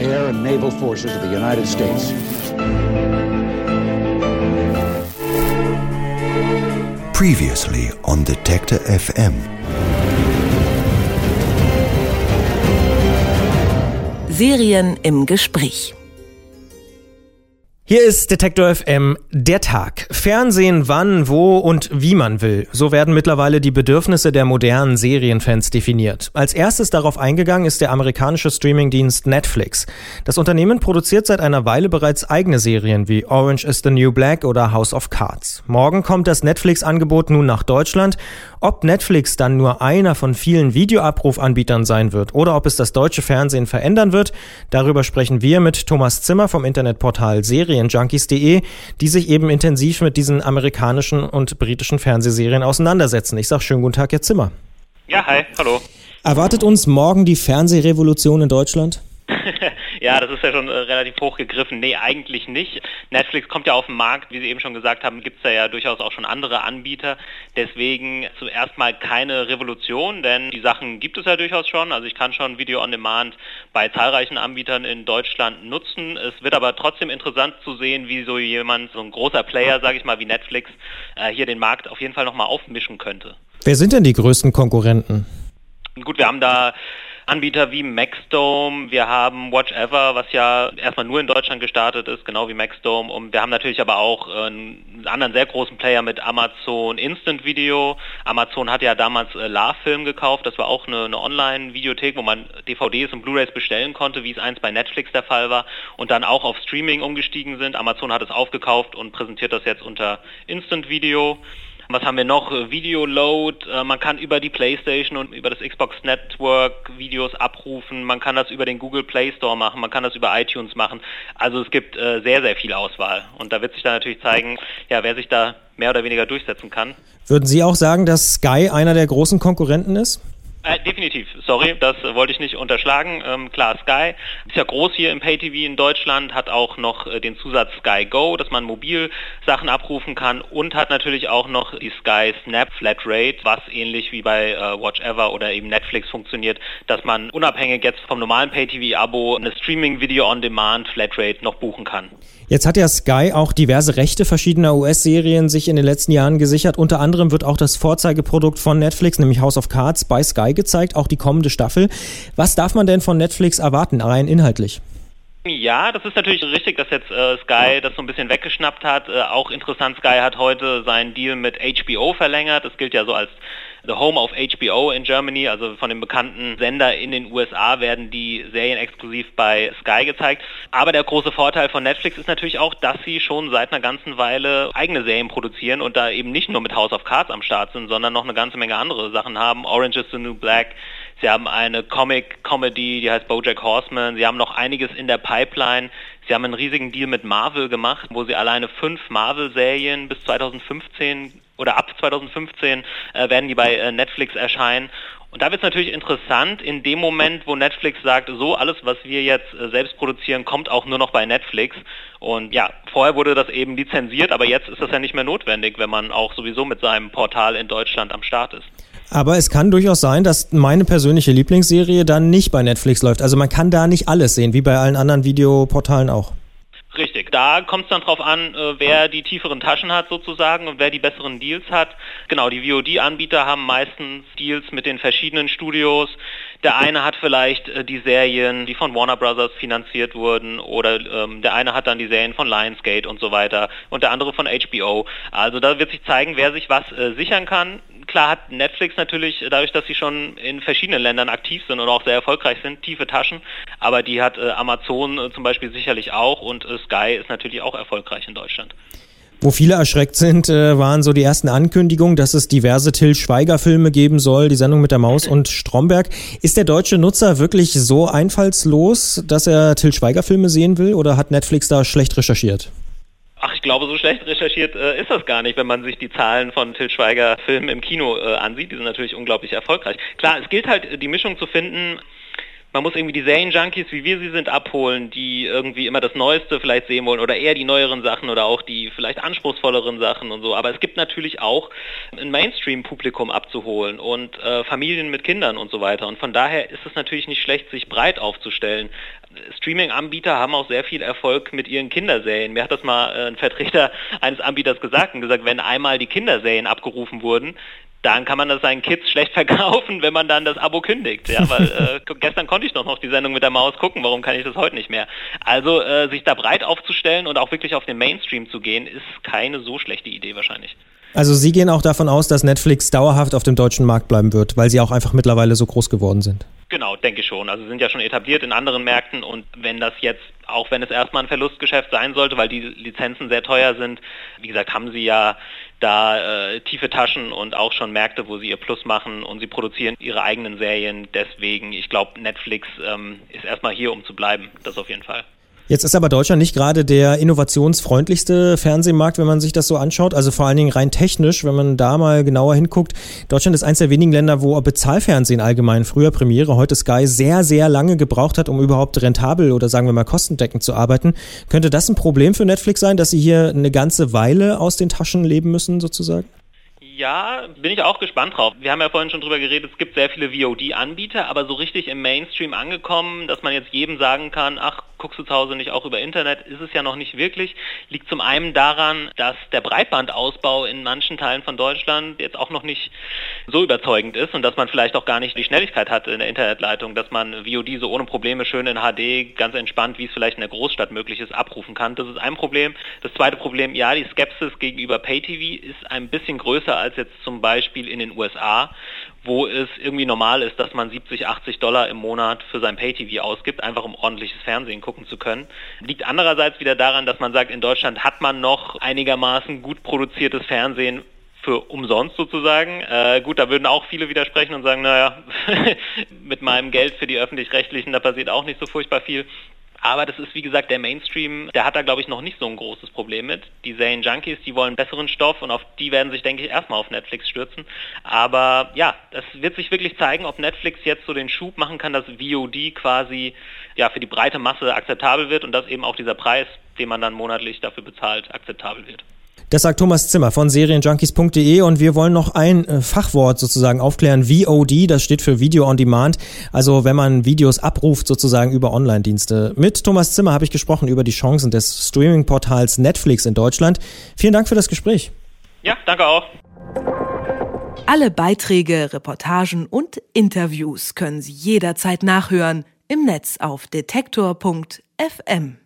air and naval forces of the United States. Previously on Detector FM. Serien im Gespräch. Hier ist Detektor FM der Tag. Fernsehen wann, wo und wie man will. So werden mittlerweile die Bedürfnisse der modernen Serienfans definiert. Als erstes darauf eingegangen ist der amerikanische Streamingdienst Netflix. Das Unternehmen produziert seit einer Weile bereits eigene Serien wie Orange is the New Black oder House of Cards. Morgen kommt das Netflix-Angebot nun nach Deutschland. Ob Netflix dann nur einer von vielen Videoabrufanbietern sein wird oder ob es das deutsche Fernsehen verändern wird, darüber sprechen wir mit Thomas Zimmer vom Internetportal Serien Serienjunkies.de, die sich eben intensiv mit diesen amerikanischen und britischen Fernsehserien auseinandersetzen. Ich sage schönen guten Tag, Herr Zimmer. Ja, hi, hallo. Erwartet uns morgen die Fernsehrevolution in Deutschland? ja, das ist ja schon äh, relativ hoch gegriffen. Nee, eigentlich nicht. Netflix kommt ja auf den Markt, wie Sie eben schon gesagt haben, gibt es da ja durchaus auch schon andere Anbieter. Deswegen zuerst mal keine Revolution, denn die Sachen gibt es ja durchaus schon. Also ich kann schon Video on Demand bei zahlreichen Anbietern in Deutschland nutzen. Es wird aber trotzdem interessant zu sehen, wie so jemand, so ein großer Player, sage ich mal, wie Netflix, äh, hier den Markt auf jeden Fall nochmal aufmischen könnte. Wer sind denn die größten Konkurrenten? Gut, wir haben da Anbieter wie Maxdome, wir haben Watch Ever, was ja erstmal nur in Deutschland gestartet ist, genau wie Maxdome. Und wir haben natürlich aber auch äh, einen anderen sehr großen Player mit Amazon Instant Video. Amazon hat ja damals äh, Love-Film gekauft, das war auch eine, eine Online-Videothek, wo man DVDs und Blu-rays bestellen konnte, wie es einst bei Netflix der Fall war und dann auch auf Streaming umgestiegen sind. Amazon hat es aufgekauft und präsentiert das jetzt unter Instant Video. Was haben wir noch? Video Load. Äh, man kann über die PlayStation und über das Xbox Network Videos abrufen. Man kann das über den Google Play Store machen. Man kann das über iTunes machen. Also es gibt äh, sehr, sehr viel Auswahl. Und da wird sich dann natürlich zeigen, ja, wer sich da mehr oder weniger durchsetzen kann. Würden Sie auch sagen, dass Sky einer der großen Konkurrenten ist? Äh, definitiv, sorry, das äh, wollte ich nicht unterschlagen. Ähm, klar, Sky ist ja groß hier im Pay-TV in Deutschland, hat auch noch äh, den Zusatz Sky Go, dass man mobil Sachen abrufen kann und hat natürlich auch noch die Sky Snap Flatrate, was ähnlich wie bei äh, Watch Ever oder eben Netflix funktioniert, dass man unabhängig jetzt vom normalen Pay-TV-Abo eine Streaming-Video-on-Demand Flatrate noch buchen kann. Jetzt hat ja Sky auch diverse Rechte verschiedener US-Serien sich in den letzten Jahren gesichert. Unter anderem wird auch das Vorzeigeprodukt von Netflix, nämlich House of Cards, bei Sky gezeigt, auch die kommende Staffel. Was darf man denn von Netflix erwarten, rein inhaltlich? Ja, das ist natürlich richtig, dass jetzt äh, Sky das so ein bisschen weggeschnappt hat. Äh, auch interessant, Sky hat heute seinen Deal mit HBO verlängert. Das gilt ja so als The Home of HBO in Germany, also von dem bekannten Sender in den USA werden die Serien exklusiv bei Sky gezeigt. Aber der große Vorteil von Netflix ist natürlich auch, dass sie schon seit einer ganzen Weile eigene Serien produzieren und da eben nicht nur mit House of Cards am Start sind, sondern noch eine ganze Menge andere Sachen haben. Orange is the New Black, Sie haben eine Comic-Comedy, die heißt Bojack Horseman. Sie haben noch einiges in der Pipeline. Sie haben einen riesigen Deal mit Marvel gemacht, wo sie alleine fünf Marvel-Serien bis 2015 oder ab 2015 äh, werden die bei äh, Netflix erscheinen. Und da wird es natürlich interessant, in dem Moment, wo Netflix sagt, so alles, was wir jetzt äh, selbst produzieren, kommt auch nur noch bei Netflix. Und ja, vorher wurde das eben lizenziert, aber jetzt ist das ja nicht mehr notwendig, wenn man auch sowieso mit seinem Portal in Deutschland am Start ist. Aber es kann durchaus sein, dass meine persönliche Lieblingsserie dann nicht bei Netflix läuft. Also man kann da nicht alles sehen, wie bei allen anderen Videoportalen auch. Richtig, da kommt es dann drauf an, äh, wer die tieferen Taschen hat sozusagen und wer die besseren Deals hat. Genau, die VOD-Anbieter haben meistens Deals mit den verschiedenen Studios. Der eine hat vielleicht äh, die Serien, die von Warner Brothers finanziert wurden oder ähm, der eine hat dann die Serien von Lionsgate und so weiter und der andere von HBO. Also da wird sich zeigen, wer sich was äh, sichern kann klar hat Netflix natürlich, dadurch, dass sie schon in verschiedenen Ländern aktiv sind und auch sehr erfolgreich sind, tiefe Taschen. Aber die hat äh, Amazon äh, zum Beispiel sicherlich auch und äh, Sky ist natürlich auch erfolgreich in Deutschland. Wo viele erschreckt sind, äh, waren so die ersten Ankündigungen, dass es diverse Till Schweiger-Filme geben soll, die Sendung mit der Maus und Stromberg. Ist der deutsche Nutzer wirklich so einfallslos, dass er Till Schweiger-Filme sehen will oder hat Netflix da schlecht recherchiert? Ach, ich glaube, so schlecht recherchiert äh, ist das gar nicht, wenn man sich die Zahlen von Til Schweiger Filmen im Kino äh, ansieht. Die sind natürlich unglaublich erfolgreich. Klar, es gilt halt, die Mischung zu finden man muss irgendwie die Serien-Junkies, wie wir sie sind, abholen, die irgendwie immer das Neueste vielleicht sehen wollen oder eher die neueren Sachen oder auch die vielleicht anspruchsvolleren Sachen und so. Aber es gibt natürlich auch ein Mainstream-Publikum abzuholen und äh, Familien mit Kindern und so weiter. Und von daher ist es natürlich nicht schlecht, sich breit aufzustellen. Streaming-Anbieter haben auch sehr viel Erfolg mit ihren Kinderserien. Mir hat das mal äh, ein Vertreter eines Anbieters gesagt und gesagt, wenn einmal die Kinderserien abgerufen wurden, dann kann man das seinen Kids schlecht verkaufen, wenn man dann das Abo kündigt. Ja, weil äh, gestern konnte ich doch noch die Sendung mit der Maus gucken, warum kann ich das heute nicht mehr? Also äh, sich da breit aufzustellen und auch wirklich auf den Mainstream zu gehen, ist keine so schlechte Idee wahrscheinlich. Also Sie gehen auch davon aus, dass Netflix dauerhaft auf dem deutschen Markt bleiben wird, weil sie auch einfach mittlerweile so groß geworden sind. Genau, denke ich schon. Also sind ja schon etabliert in anderen Märkten und wenn das jetzt, auch wenn es erstmal ein Verlustgeschäft sein sollte, weil die Lizenzen sehr teuer sind, wie gesagt, haben sie ja da äh, tiefe Taschen und auch schon Märkte, wo sie ihr Plus machen und sie produzieren ihre eigenen Serien. Deswegen, ich glaube, Netflix ähm, ist erstmal hier, um zu bleiben. Das auf jeden Fall. Jetzt ist aber Deutschland nicht gerade der innovationsfreundlichste Fernsehmarkt, wenn man sich das so anschaut. Also vor allen Dingen rein technisch, wenn man da mal genauer hinguckt. Deutschland ist eines der wenigen Länder, wo Bezahlfernsehen allgemein, früher Premiere, heute Sky, sehr, sehr lange gebraucht hat, um überhaupt rentabel oder sagen wir mal kostendeckend zu arbeiten. Könnte das ein Problem für Netflix sein, dass sie hier eine ganze Weile aus den Taschen leben müssen, sozusagen? Ja, bin ich auch gespannt drauf. Wir haben ja vorhin schon drüber geredet, es gibt sehr viele VOD-Anbieter, aber so richtig im Mainstream angekommen, dass man jetzt jedem sagen kann, ach, guckst du zu Hause nicht auch über Internet, ist es ja noch nicht wirklich. Liegt zum einen daran, dass der Breitbandausbau in manchen Teilen von Deutschland jetzt auch noch nicht so überzeugend ist und dass man vielleicht auch gar nicht die Schnelligkeit hat in der Internetleitung, dass man VOD so ohne Probleme schön in HD ganz entspannt, wie es vielleicht in der Großstadt möglich ist, abrufen kann. Das ist ein Problem. Das zweite Problem, ja, die Skepsis gegenüber Pay-TV ist ein bisschen größer als jetzt zum Beispiel in den USA, wo es irgendwie normal ist, dass man 70, 80 Dollar im Monat für sein Pay-TV ausgibt, einfach um ordentliches Fernsehen gucken zu können. Liegt andererseits wieder daran, dass man sagt, in Deutschland hat man noch einigermaßen gut produziertes Fernsehen für umsonst sozusagen. Äh, gut, da würden auch viele widersprechen und sagen, naja, mit meinem Geld für die öffentlich-rechtlichen, da passiert auch nicht so furchtbar viel. Aber das ist wie gesagt der Mainstream, der hat da glaube ich noch nicht so ein großes Problem mit. Die Serien-Junkies, die wollen besseren Stoff und auf die werden sich, denke ich, erstmal auf Netflix stürzen. Aber ja, das wird sich wirklich zeigen, ob Netflix jetzt so den Schub machen kann, dass VOD quasi ja für die breite Masse akzeptabel wird und dass eben auch dieser Preis, den man dann monatlich dafür bezahlt, akzeptabel wird. Das sagt Thomas Zimmer von serienjunkies.de und wir wollen noch ein äh, Fachwort sozusagen aufklären. VOD, das steht für Video on Demand. Also wenn man Videos abruft sozusagen über Online-Dienste. Mit Thomas Zimmer habe ich gesprochen über die Chancen des Streaming-Portals Netflix in Deutschland. Vielen Dank für das Gespräch. Ja, danke auch. Alle Beiträge, Reportagen und Interviews können Sie jederzeit nachhören im Netz auf detektor.fm.